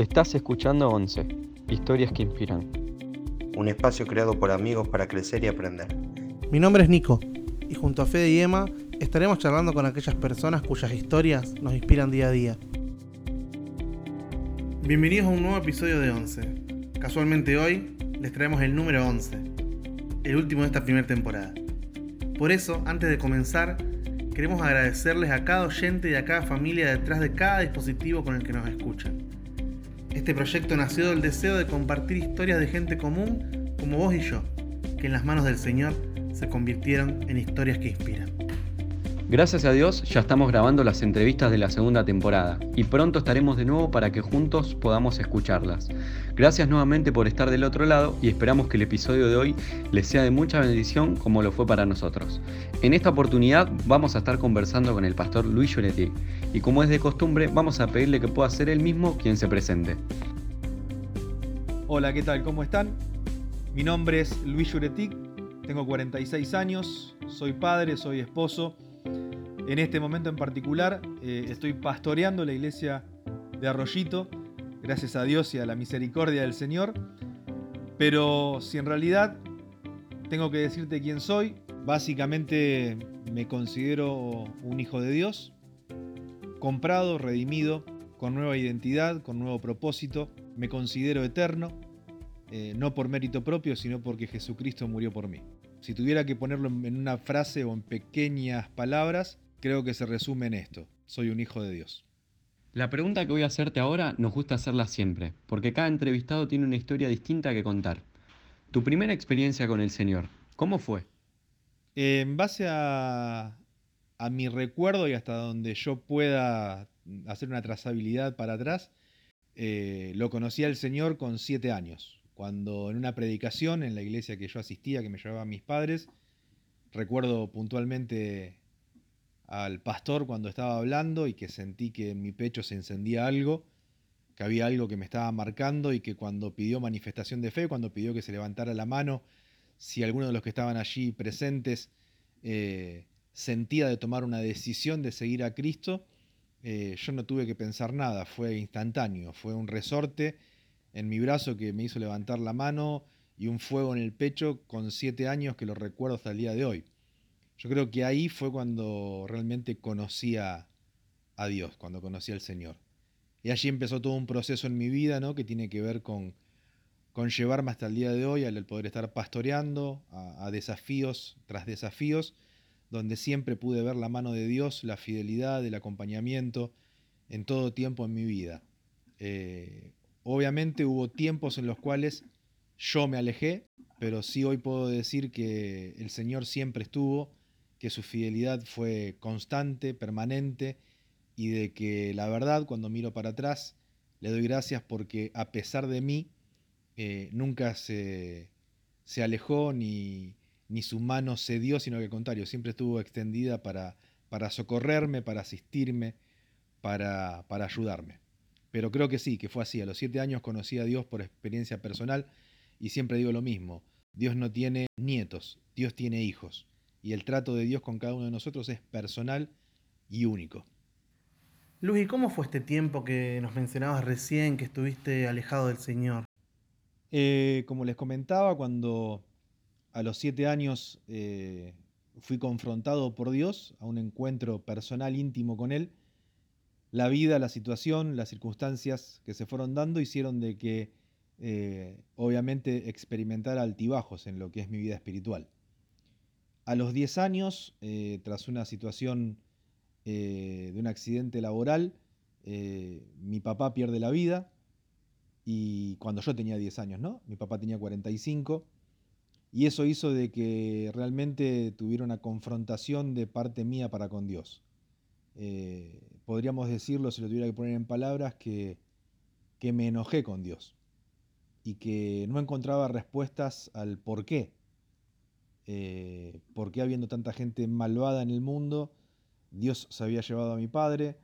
Estás escuchando 11, historias que inspiran. Un espacio creado por amigos para crecer y aprender. Mi nombre es Nico y junto a Fede y Emma estaremos charlando con aquellas personas cuyas historias nos inspiran día a día. Bienvenidos a un nuevo episodio de 11. Casualmente hoy les traemos el número 11, el último de esta primera temporada. Por eso, antes de comenzar, queremos agradecerles a cada oyente y a cada familia detrás de cada dispositivo con el que nos escuchan. Este proyecto nació del deseo de compartir historias de gente común como vos y yo, que en las manos del Señor se convirtieron en historias que inspiran. Gracias a Dios ya estamos grabando las entrevistas de la segunda temporada y pronto estaremos de nuevo para que juntos podamos escucharlas. Gracias nuevamente por estar del otro lado y esperamos que el episodio de hoy les sea de mucha bendición como lo fue para nosotros. En esta oportunidad vamos a estar conversando con el pastor Luis Lloretti y como es de costumbre vamos a pedirle que pueda ser él mismo quien se presente. Hola, ¿qué tal? ¿Cómo están? Mi nombre es Luis Yuretic, tengo 46 años, soy padre, soy esposo en este momento en particular eh, estoy pastoreando la iglesia de Arroyito, gracias a Dios y a la misericordia del Señor. Pero si en realidad tengo que decirte quién soy, básicamente me considero un hijo de Dios, comprado, redimido, con nueva identidad, con nuevo propósito. Me considero eterno, eh, no por mérito propio, sino porque Jesucristo murió por mí. Si tuviera que ponerlo en una frase o en pequeñas palabras, creo que se resume en esto. Soy un hijo de Dios. La pregunta que voy a hacerte ahora nos gusta hacerla siempre, porque cada entrevistado tiene una historia distinta que contar. Tu primera experiencia con el Señor, ¿cómo fue? en base a, mi recuerdo y hasta donde yo pueda hacer una trazabilidad para atrás, eh, lo conocí al Señor con siete años cuando en una predicación en la iglesia que yo asistía, que me llevaban mis padres, recuerdo puntualmente al pastor cuando estaba hablando y que sentí que en mi pecho se encendía algo, que había algo que me estaba marcando y que cuando pidió manifestación de fe, cuando pidió que se levantara la mano, si alguno de los que estaban allí presentes eh, sentía de tomar una decisión de seguir a Cristo, eh, yo no tuve que pensar nada, fue instantáneo, fue un resorte en mi brazo que me hizo levantar la mano y un fuego en el pecho con siete años que lo recuerdo hasta el día de hoy. Yo creo que ahí fue cuando realmente conocí a, Dios, cuando conocí al Señor. Y allí empezó todo un proceso en mi vida, ¿no? Que tiene que ver con, con llevarme hasta el día de hoy al poder estar pastoreando, a, desafíos tras desafíos, donde siempre pude ver la mano de Dios, la fidelidad, el acompañamiento en todo tiempo en mi vida. Eh, Obviamente hubo tiempos en los cuales yo me alejé, pero sí hoy puedo decir que el Señor siempre estuvo, que su fidelidad fue constante, permanente, y de que la verdad cuando miro para atrás le doy gracias porque a pesar de mí eh, nunca se, se alejó ni, ni, su mano cedió, sino que al contrario, siempre estuvo extendida para, para socorrerme, para asistirme, para, para ayudarme. Pero creo que sí, que fue así. A los siete años conocí a Dios por experiencia personal y siempre digo lo mismo. Dios no tiene nietos, Dios tiene hijos. Y el trato de Dios con cada uno de nosotros es personal y único. Luis, ¿cómo fue este tiempo que nos mencionabas recién, que estuviste alejado del Señor? Eh, como les comentaba, cuando a los siete años eh, fui confrontado por Dios a un encuentro personal íntimo con Él, la vida, la situación, las circunstancias que se fueron dando hicieron de que eh, obviamente experimentara altibajos en lo que es mi vida espiritual. A los 10 años, eh, tras una situación eh, de un accidente laboral, mi papá pierde la vida y cuando yo tenía 10 años, ¿no? Mi papá tenía 45 y eso hizo de que realmente tuviera una confrontación de parte mía para con Dios podríamos decirlo, si lo tuviera que poner en palabras, que, que me enojé con Dios y que no encontraba respuestas al por qué. Eh, ¿Por qué habiendo tanta gente malvada en el mundo, Dios se había llevado a mi padre?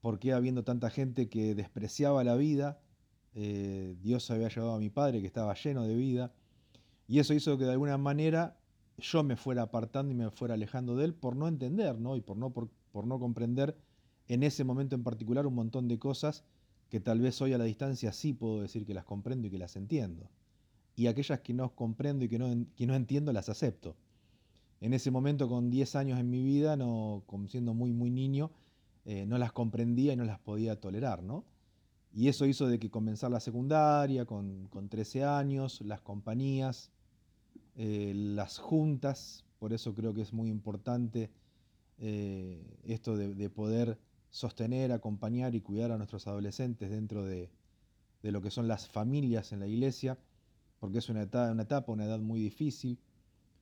¿Por qué habiendo tanta gente que despreciaba la vida, eh, Dios se había llevado a mi padre que estaba lleno de vida? Y eso hizo que de alguna manera yo me fuera apartando y me fuera alejando de él por no entender, ¿no? Y por no, por, por no comprender en ese momento en particular un montón de cosas que tal vez hoy a la distancia sí puedo decir que las comprendo y que las entiendo. Y aquellas que no comprendo y que no, que no entiendo las acepto. En ese momento, con 10 años en mi vida, no, siendo muy, muy niño, eh, no las comprendía y no las podía tolerar, ¿no? Y eso hizo de que comenzar la secundaria con, con 13 años, las compañías, eh, las juntas, por eso creo que es muy importante eh, esto de, poder sostener, acompañar y cuidar a nuestros adolescentes dentro de, lo que son las familias en la iglesia, porque es una etapa, una, etapa, una edad muy difícil.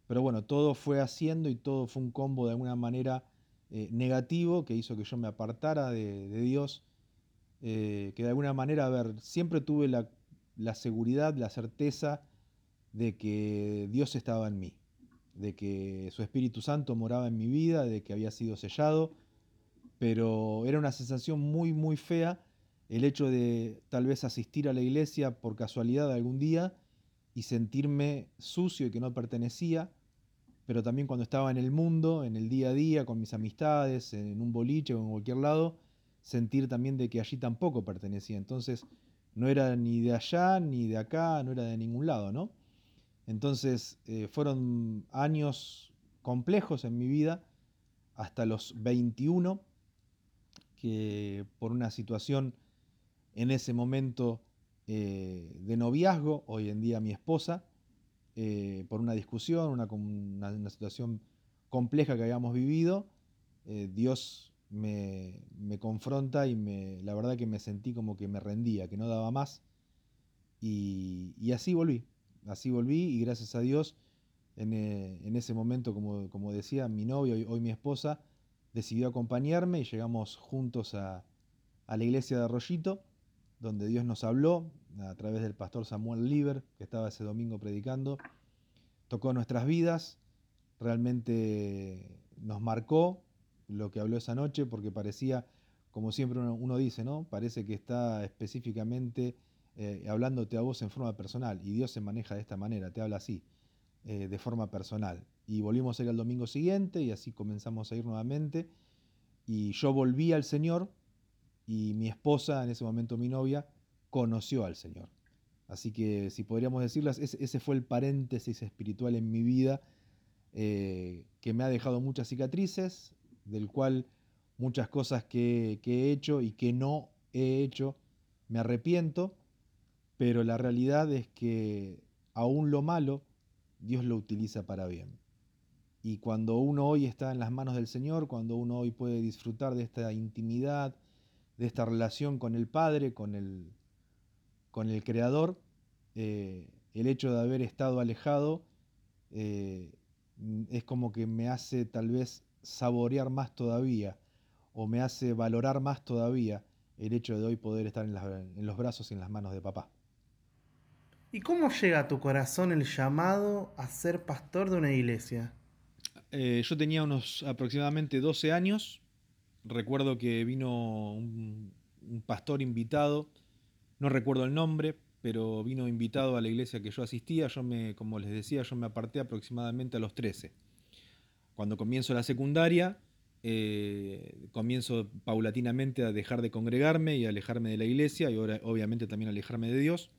Pero bueno, todo fue haciendo y todo fue un combo de alguna manera eh, negativo que hizo que yo me apartara de, Dios, que de alguna manera, a ver, siempre tuve la seguridad, la certeza de que Dios estaba en mí, de que su Espíritu Santo moraba en mi vida, de que había sido sellado, pero era una sensación muy, muy fea el hecho de tal vez asistir a la iglesia por casualidad algún día y sentirme sucio y que no pertenecía, pero también cuando estaba en el mundo, en el día a día, con mis amistades, en un boliche o en cualquier lado, sentir también de que allí tampoco pertenecía. Entonces, no era ni de allá ni de acá, no era de ningún lado, ¿no? Entonces eh, fueron años complejos en mi vida, hasta los 21, que por una situación en ese momento eh, de noviazgo, hoy en día mi esposa, eh, por una discusión, una, situación compleja que habíamos vivido, Dios me, confronta y me, la verdad que me sentí como que me rendía, que no daba más, y así volví, así volví y gracias a Dios eh, en, ese momento, como, como, decía, mi novia, hoy, hoy, mi esposa, decidió acompañarme y llegamos juntos a, la iglesia de Arroyito, donde Dios nos habló a través del pastor Samuel Lieber, que estaba ese domingo predicando, tocó nuestras vidas, realmente nos marcó lo que habló esa noche, porque parecía, como siempre uno, uno dice, ¿no? Parece que está específicamente eh, hablándote a vos en forma personal. Y Dios se maneja de esta manera, te habla así, eh, de forma personal. Y volvimos a ir al domingo siguiente y así comenzamos a ir nuevamente. Y yo volví al Señor y mi esposa, en ese momento mi novia, conoció al Señor. Así que si podríamos decirlas, ese, fue el paréntesis espiritual en mi vida eh, que me ha dejado muchas cicatrices, del cual muchas cosas que he hecho y que no he hecho me arrepiento pero la realidad es que aún lo malo, Dios lo utiliza para bien. Y cuando uno hoy está en las manos del Señor, cuando uno hoy puede disfrutar de esta intimidad, de esta relación con el Padre, con el, con el Creador, eh, el hecho de haber estado alejado eh, es como que me hace tal vez saborear más todavía o me hace valorar más todavía el hecho de hoy poder estar en, en los brazos y en las manos de papá. ¿Y cómo llega a tu corazón el llamado a ser pastor de una iglesia? Eh, yo tenía unos aproximadamente 12 años. Recuerdo que vino un, pastor invitado, no recuerdo el nombre, pero vino invitado a la iglesia que yo asistía. Yo me, como les decía, yo me aparté aproximadamente a los 13. Cuando comienzo la secundaria, eh, comienzo paulatinamente a dejar de congregarme y alejarme de la iglesia y ahora, obviamente también alejarme de Dios.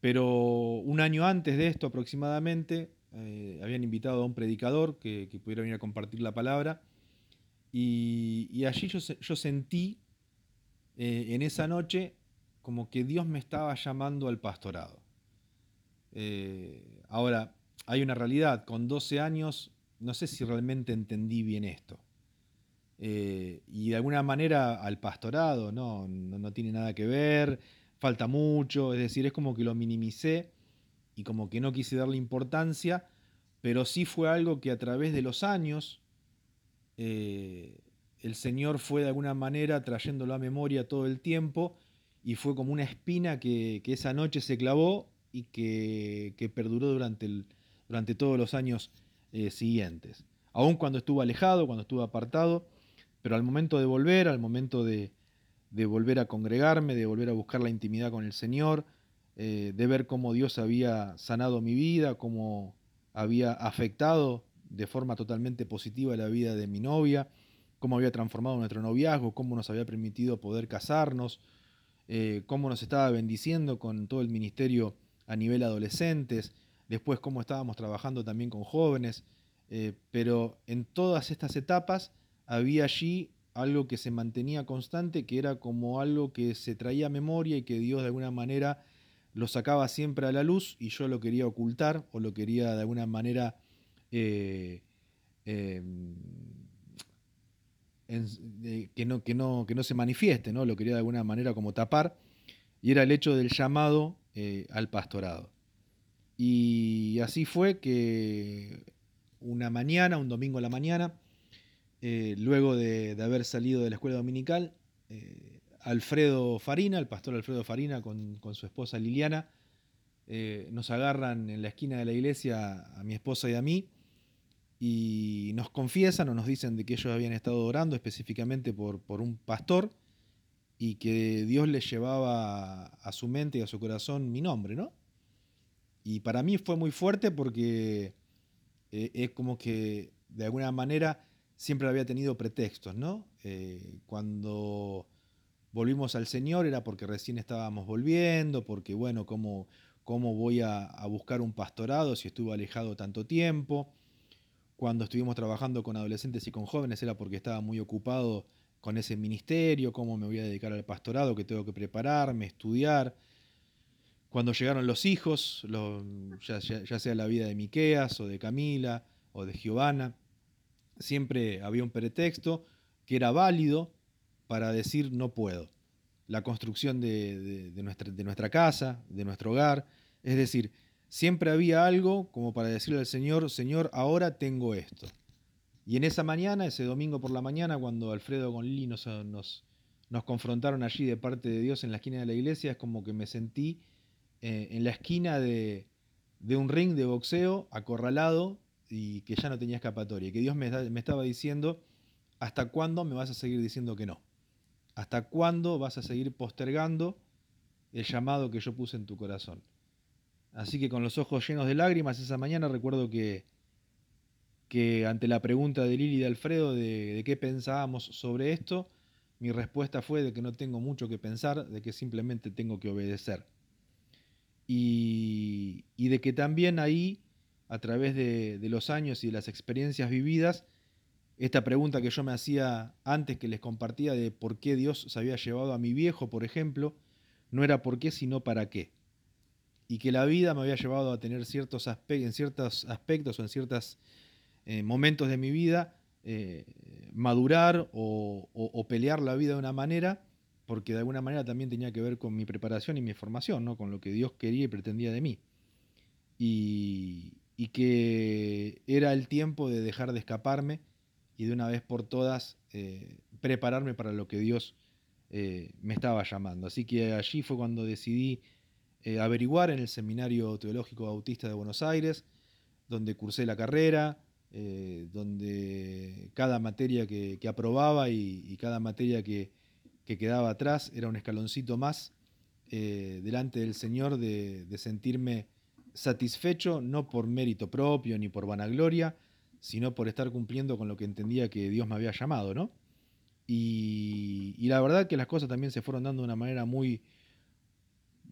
Pero un año antes de esto aproximadamente, eh, habían invitado a un predicador que, pudiera venir a compartir la palabra. Y, allí yo, sentí eh, en esa noche como que Dios me estaba llamando al pastorado. Eh, ahora, hay una realidad, con 12 años no sé si realmente entendí bien esto. y de alguna manera al pastorado no, no tiene nada que ver falta mucho, es decir, es como que lo minimicé y como que no quise darle importancia, pero sí fue algo que a través de los años eh, el Señor fue de alguna manera trayéndolo a memoria todo el tiempo y fue como una espina que, esa noche se clavó y que, perduró durante, el, durante, todos los años eh, siguientes. Aún cuando estuvo alejado, cuando estuvo apartado, pero al momento de volver, al momento de, de volver a congregarme, de volver a buscar la intimidad con el Señor, eh, de ver cómo Dios había sanado mi vida, cómo había afectado de forma totalmente positiva la vida de mi novia, cómo había transformado nuestro noviazgo, cómo nos había permitido poder casarnos, eh, cómo nos estaba bendiciendo con todo el ministerio a nivel adolescentes, después cómo estábamos trabajando también con jóvenes, eh, pero en todas estas etapas había allí algo que se mantenía constante, que era como algo que se traía a memoria y que Dios de alguna manera lo sacaba siempre a la luz y yo lo quería ocultar o lo quería de alguna manera eh, em, que, no, que, no, que no se manifieste, ¿no? lo quería de alguna manera como tapar, y era el hecho del llamado eh, al pastorado. Y así fue que una mañana, un domingo a la mañana, eh, luego de, haber salido de la escuela dominical, eh, Alfredo Farina, el pastor Alfredo Farina con, su esposa Liliana, nos agarran en la esquina de la iglesia a mi esposa y a mí y nos confiesan o nos dicen de que ellos habían estado orando específicamente por, por un pastor y que Dios les llevaba a su mente y a su corazón mi nombre, ¿no? Y para mí fue muy fuerte porque eh, es como que de alguna manera siempre había tenido pretextos, ¿no? Eh, cuando volvimos al Señor era porque recién estábamos volviendo, porque bueno, ¿cómo, cómo voy a, buscar un pastorado si estuve alejado tanto tiempo? Cuando estuvimos trabajando con adolescentes y con jóvenes era porque estaba muy ocupado con ese ministerio, cómo me voy a dedicar al pastorado, que tengo que prepararme, estudiar. Cuando llegaron los hijos, ya, sea la vida de Miqueas o de Camila o de Giovanna, siempre había un pretexto que era válido para decir no puedo. La construcción de, nuestra, de nuestra casa, de nuestro hogar, es decir, siempre había algo como para decirle al Señor, Señor, ahora tengo esto. Y en esa mañana, ese domingo por la mañana, cuando Alfredo con Lili nos, nos, confrontaron allí de parte de Dios en la esquina de la iglesia, es como que me sentí eh, en la esquina de, un ring de boxeo, acorralado y que ya no tenía escapatoria. Y que Dios me, estaba diciendo, ¿hasta cuándo me vas a seguir diciendo que no? ¿Hasta cuándo vas a seguir postergando el llamado que yo puse en tu corazón? Así que con los ojos llenos de lágrimas esa mañana recuerdo que, que ante la pregunta de Lili y de Alfredo de, qué pensábamos sobre esto, mi respuesta fue de que no tengo mucho que pensar, de que simplemente tengo que obedecer. Y, de que también ahí, a través de, los años y de las experiencias vividas, esta pregunta que yo me hacía antes que les compartía de por qué Dios se había llevado a mi viejo, por ejemplo, no era por qué, sino para qué y que la vida me había llevado a tener ciertos aspectos, en ciertos aspectos o en ciertos eh, momentos de mi vida, eh, madurar o, pelear la vida de una manera, porque de alguna manera también tenía que ver con mi preparación y mi formación, ¿no? con lo que Dios quería y pretendía de mí. Y, que era el tiempo de dejar de escaparme y de una vez por todas eh, prepararme para lo que Dios me estaba llamando. Así que allí fue cuando decidí eh, averiguar en el Seminario Teológico Bautista de Buenos Aires, donde cursé la carrera, eh, donde cada materia que, aprobaba y, cada materia que, quedaba atrás era un escaloncito más eh, delante del Señor de, sentirme satisfecho, no por mérito propio ni por vanagloria, sino por estar cumpliendo con lo que entendía que Dios me había llamado, ¿no? Y, y la verdad que las cosas también se fueron dando de una manera muy,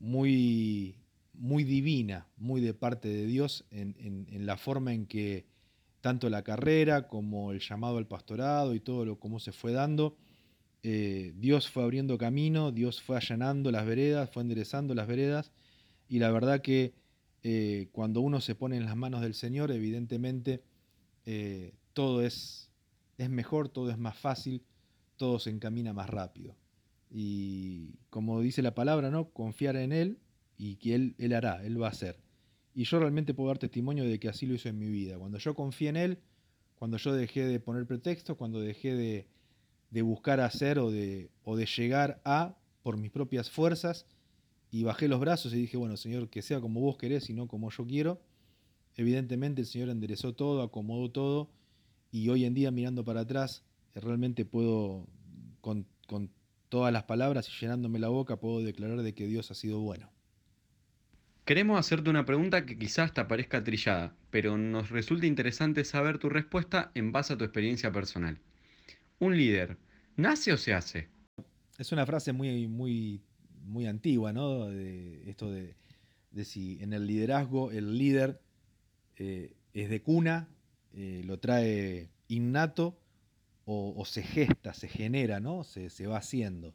muy, muy divina, muy de parte de Dios en, la forma en que tanto la carrera como el llamado al pastorado y todo lo cómo se fue dando, eh, Dios fue abriendo camino, Dios fue allanando las veredas, fue enderezando las veredas y la verdad que eh, cuando uno se pone en las manos del Señor, evidentemente eh, todo es, es mejor, todo es más fácil, todo se encamina más rápido y como dice la palabra, ¿no? Confiar en Él y que Él, él hará, Él va a hacer. Y yo realmente puedo dar testimonio de que así lo hizo en mi vida. Cuando yo confié en Él, cuando yo dejé de poner pretextos, cuando dejé de, de buscar hacer o de, o de llegar a por mis propias fuerzas y bajé los brazos y dije, bueno, Señor, que sea como vos querés y no como yo quiero. Evidentemente el Señor enderezó todo, acomodó todo y hoy en día mirando para atrás, realmente puedo con, con todas las palabras y llenándome la boca puedo declarar de que Dios ha sido bueno. Queremos hacerte una pregunta que quizás te parezca trillada, pero nos resulta interesante saber tu respuesta en base a tu experiencia personal. ¿Un líder nace o se hace? Es una frase muy, muy muy antigua, ¿no? De esto de, si en el liderazgo el líder eh, es de cuna, eh, lo trae innato o, se gesta, se genera, ¿no? Se, va haciendo.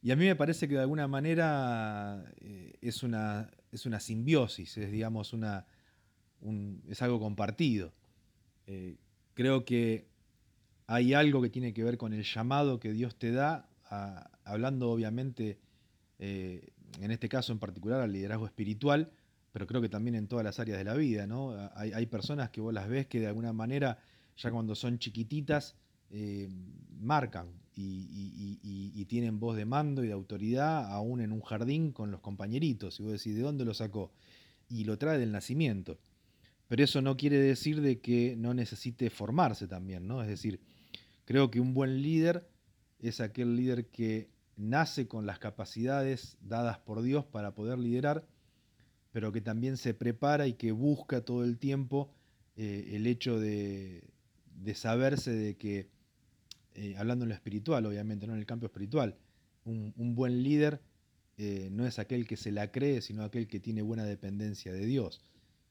Y a mí me parece que de alguna manera eh, es, una, es una simbiosis, es digamos una, es algo compartido. creo que hay algo que tiene que ver con el llamado que Dios te da, hablando obviamente, eh, en este caso en particular, al liderazgo espiritual, pero creo que también en todas las áreas de la vida, ¿no? Hay, personas que vos las ves que de alguna manera, ya cuando son chiquititas, eh, marcan y, tienen voz de mando y de autoridad, aún en un jardín con los compañeritos. Y vos decís, ¿de dónde lo sacó? Y lo trae del nacimiento. Pero eso no quiere decir de que no necesite formarse también, ¿no? Es decir, creo que un buen líder es aquel líder que nace con las capacidades dadas por Dios para poder liderar, pero que también se prepara y que busca todo el tiempo eh, el hecho de, saberse de que, eh, hablando en lo espiritual, obviamente, no en el campo espiritual, un, buen líder eh, no es aquel que se la cree, sino aquel que tiene buena dependencia de Dios.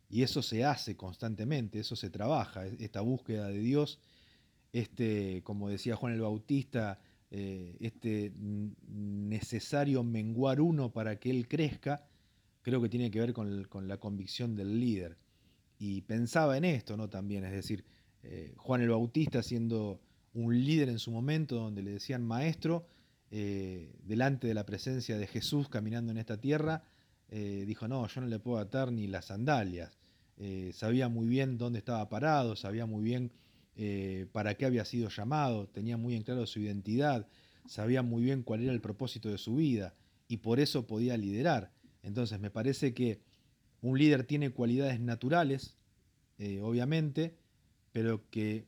Y eso se hace constantemente, eso se trabaja, esta búsqueda de Dios, este, como decía Juan el Bautista, eh, este necesario menguar uno para que él crezca, creo que tiene que ver con, la convicción del líder. Y pensaba en esto, ¿no? También, es decir, eh, Juan el Bautista siendo un líder en su momento, donde le decían maestro, eh, delante de la presencia de Jesús caminando en esta tierra, dijo, no, yo no le puedo atar ni las sandalias. Sabía muy bien dónde estaba parado, sabía muy bien eh, para qué había sido llamado, tenía muy en claro su identidad, sabía muy bien cuál era el propósito de su vida y por eso podía liderar. Entonces me parece que un líder tiene cualidades naturales, eh, obviamente, pero que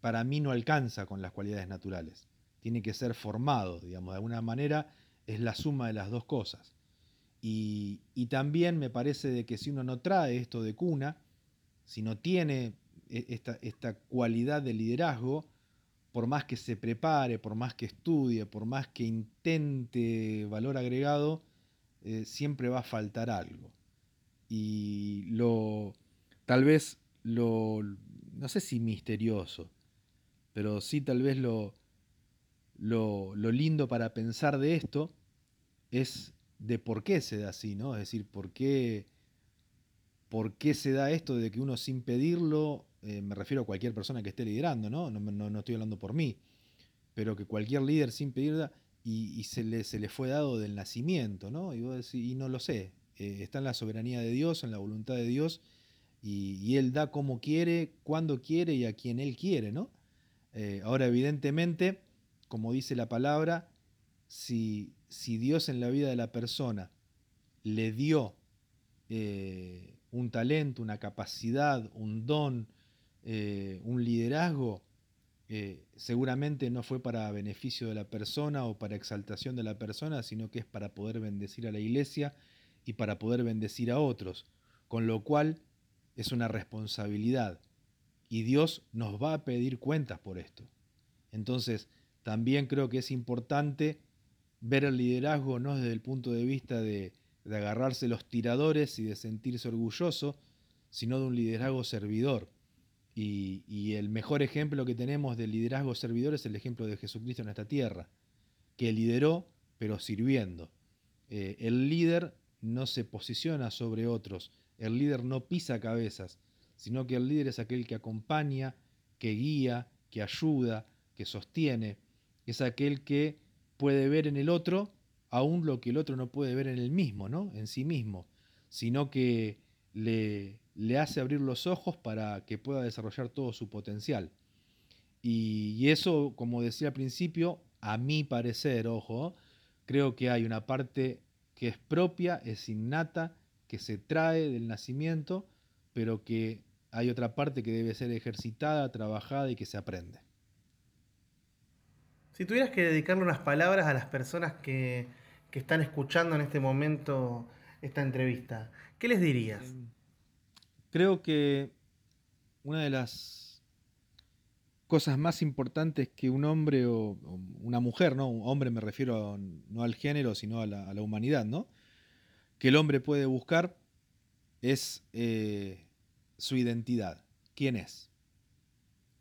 para mí no alcanza con las cualidades naturales. Tiene que ser formado, digamos, de alguna manera es la suma de las dos cosas. Y, también me parece de que si uno no trae esto de cuna, si no tiene esta, esta cualidad de liderazgo, por más que se prepare, por más que estudie, por más que intente valor agregado, eh, siempre va a faltar algo. Y lo, tal vez lo, no sé si misterioso, pero sí tal vez lo, lo, lo lindo para pensar de esto es de por qué se da así, ¿no? Es decir, por qué, por qué se da esto de que uno sin pedirlo, eh, me refiero a cualquier persona que esté liderando, ¿no? No, no, estoy hablando por mí, pero que cualquier líder sin pedirla y, se, le, se le fue dado del nacimiento, ¿no? Y, y no lo sé, eh, está en la soberanía de Dios, en la voluntad de Dios, y, Él da como quiere, cuando quiere y a quien Él quiere, ¿no? Eh, ahora, evidentemente, como dice la palabra, si, si Dios en la vida de la persona le dio un talento, una capacidad, un don, eh, un liderazgo, seguramente no fue para beneficio de la persona o para exaltación de la persona, sino que es para poder bendecir a la iglesia y para poder bendecir a otros, con lo cual es una responsabilidad y Dios nos va a pedir cuentas por esto. Entonces, también creo que es importante ver el liderazgo no desde el punto de vista de, agarrarse los tiradores y de sentirse orgulloso, sino de un liderazgo servidor. Y, el mejor ejemplo que tenemos del liderazgo servidor es el ejemplo de Jesucristo en esta tierra, que lideró pero sirviendo. Eh, el líder no se posiciona sobre otros, el líder no pisa cabezas, sino que el líder es aquel que acompaña, que guía, que ayuda, que sostiene, es aquel que puede ver en el otro aún lo que el otro no puede ver en el mismo, ¿no? En sí mismo, sino que le, le hace abrir los ojos para que pueda desarrollar todo su potencial. Y, eso, como decía al principio, a mi parecer, ojo, creo que hay una parte que es propia, es innata, que se trae del nacimiento, pero que hay otra parte que debe ser ejercitada, trabajada y que se aprende. Si tuvieras que dedicarle unas palabras a las personas que, están escuchando en este momento esta entrevista, ¿qué les dirías? Creo que una de las cosas más importantes que un hombre o una mujer, ¿no? Un hombre me refiero no al género, sino a la, humanidad, ¿no? Que el hombre puede buscar es eh, su identidad, quién es.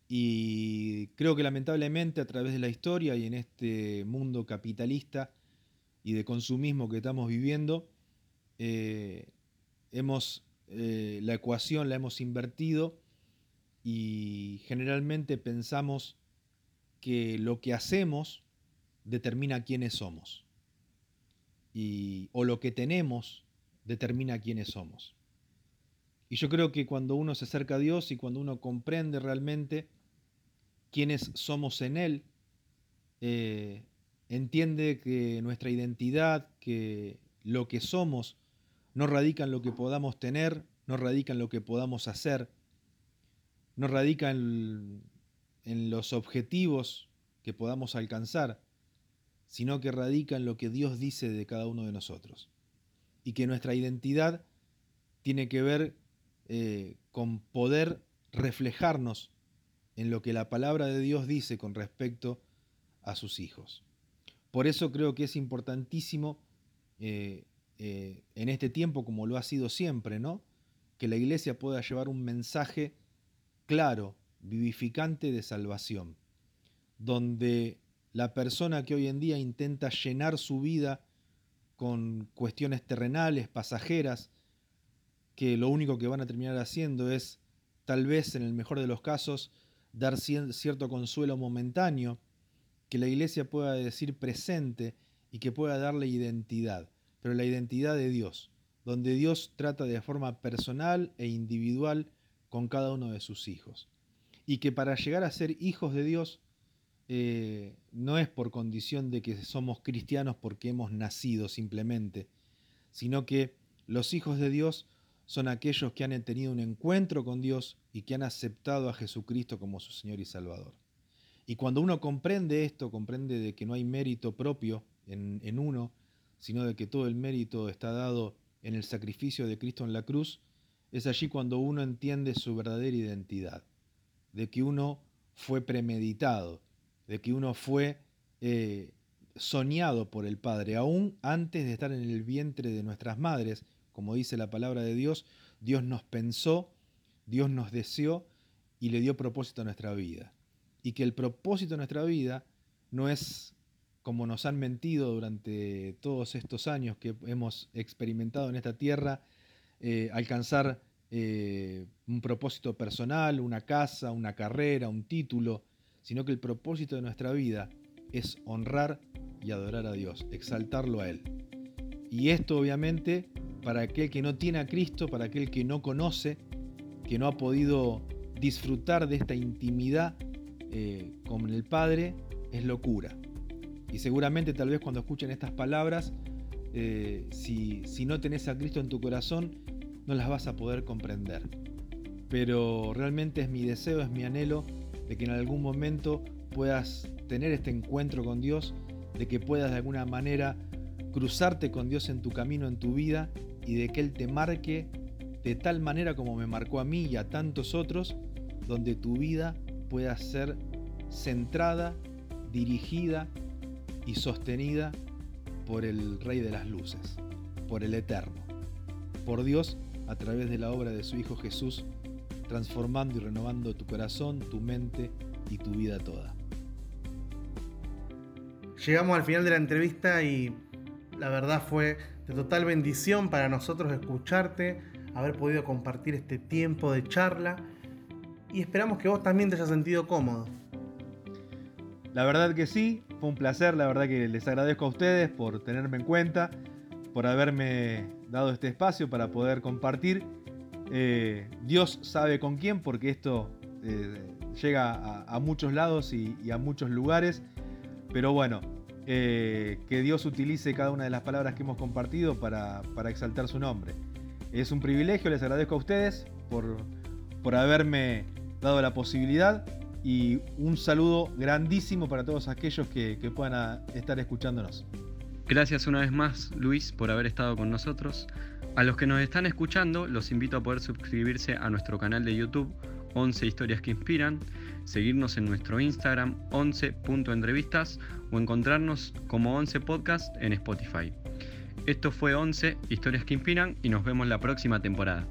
Y creo que lamentablemente a través de la historia y en este mundo capitalista y de consumismo que estamos viviendo, eh, hemos, eh, la ecuación la hemos invertido y generalmente pensamos que lo que hacemos determina quiénes somos. Y, o lo que tenemos determina quiénes somos. Y yo creo que cuando uno se acerca a Dios y cuando uno comprende realmente quiénes somos en Él, eh, entiende que nuestra identidad, que lo que somos, no radica en lo que podamos tener, no radica en lo que podamos hacer, no radica en, los objetivos que podamos alcanzar, sino que radica en lo que Dios dice de cada uno de nosotros. Y que nuestra identidad tiene que ver eh, con poder reflejarnos en lo que la palabra de Dios dice con respecto a sus hijos. Por eso creo que es importantísimo eh, eh, en este tiempo, como lo ha sido siempre, ¿no? que la iglesia pueda llevar un mensaje claro, vivificante de salvación, donde la persona que hoy en día intenta llenar su vida con cuestiones terrenales, pasajeras, que lo único que van a terminar haciendo es, tal vez en el mejor de los casos, dar cierto consuelo momentáneo, que la iglesia pueda decir presente y que pueda darle identidad, pero la identidad de Dios, donde Dios trata de forma personal e individual con cada uno de sus hijos. Y que para llegar a ser hijos de Dios eh, no es por condición de que somos cristianos porque hemos nacido simplemente, sino que los hijos de Dios son aquellos que han tenido un encuentro con Dios y que han aceptado a Jesucristo como su Señor y Salvador. Y cuando uno comprende esto, comprende de que no hay mérito propio en, en uno, sino de que todo el mérito está dado en el sacrificio de Cristo en la cruz, es allí cuando uno entiende su verdadera identidad, de que uno fue premeditado, de que uno fue eh, soñado por el Padre, aún antes de estar en el vientre de nuestras madres, como dice la palabra de Dios, Dios nos pensó, Dios nos deseó y le dio propósito a nuestra vida. Y que el propósito de nuestra vida no es como nos han mentido durante todos estos años que hemos experimentado en esta tierra, eh, alcanzar eh, un propósito personal, una casa, una carrera, un título, sino que el propósito de nuestra vida es honrar y adorar a Dios, exaltarlo a Él. Y esto obviamente para aquel que no tiene a Cristo, para aquel que no conoce, que no ha podido disfrutar de esta intimidad eh, con el Padre, es locura. Y seguramente tal vez cuando escuchen estas palabras, si, si no tenés a Cristo en tu corazón, no las vas a poder comprender. Pero realmente es mi deseo, es mi anhelo de que en algún momento puedas tener este encuentro con Dios, de que puedas de alguna manera cruzarte con Dios en tu camino, en tu vida, y de que Él te marque de tal manera como me marcó a mí y a tantos otros, donde tu vida pueda ser centrada, dirigida y sostenida por el Rey de las Luces, por el Eterno, por Dios a través de la obra de su Hijo Jesús, transformando y renovando tu corazón, tu mente y tu vida toda. Llegamos al final de la entrevista y la verdad fue de total bendición para nosotros escucharte, haber podido compartir este tiempo de charla y esperamos que vos también te hayas sentido cómodo. La verdad que sí, fue un placer, la verdad que les agradezco a ustedes por tenerme en cuenta, por haberme dado este espacio para poder compartir. Eh, Dios sabe con quién, porque esto eh, llega a, muchos lados y, a muchos lugares. Pero bueno, eh, que Dios utilice cada una de las palabras que hemos compartido para, exaltar su nombre. Es un privilegio, les agradezco a ustedes por, por haberme dado la posibilidad y un saludo grandísimo para todos aquellos que, puedan estar escuchándonos. Gracias una vez más, Luis, por haber estado con nosotros. A los que nos están escuchando, los invito a poder suscribirse a nuestro canal de YouTube 11 Historias que Inspiran seguirnos en nuestro Instagram 11.entrevistas o encontrarnos como 11 Podcast en Spotify. Esto fue 11 Historias que Inspiran y nos vemos la próxima temporada.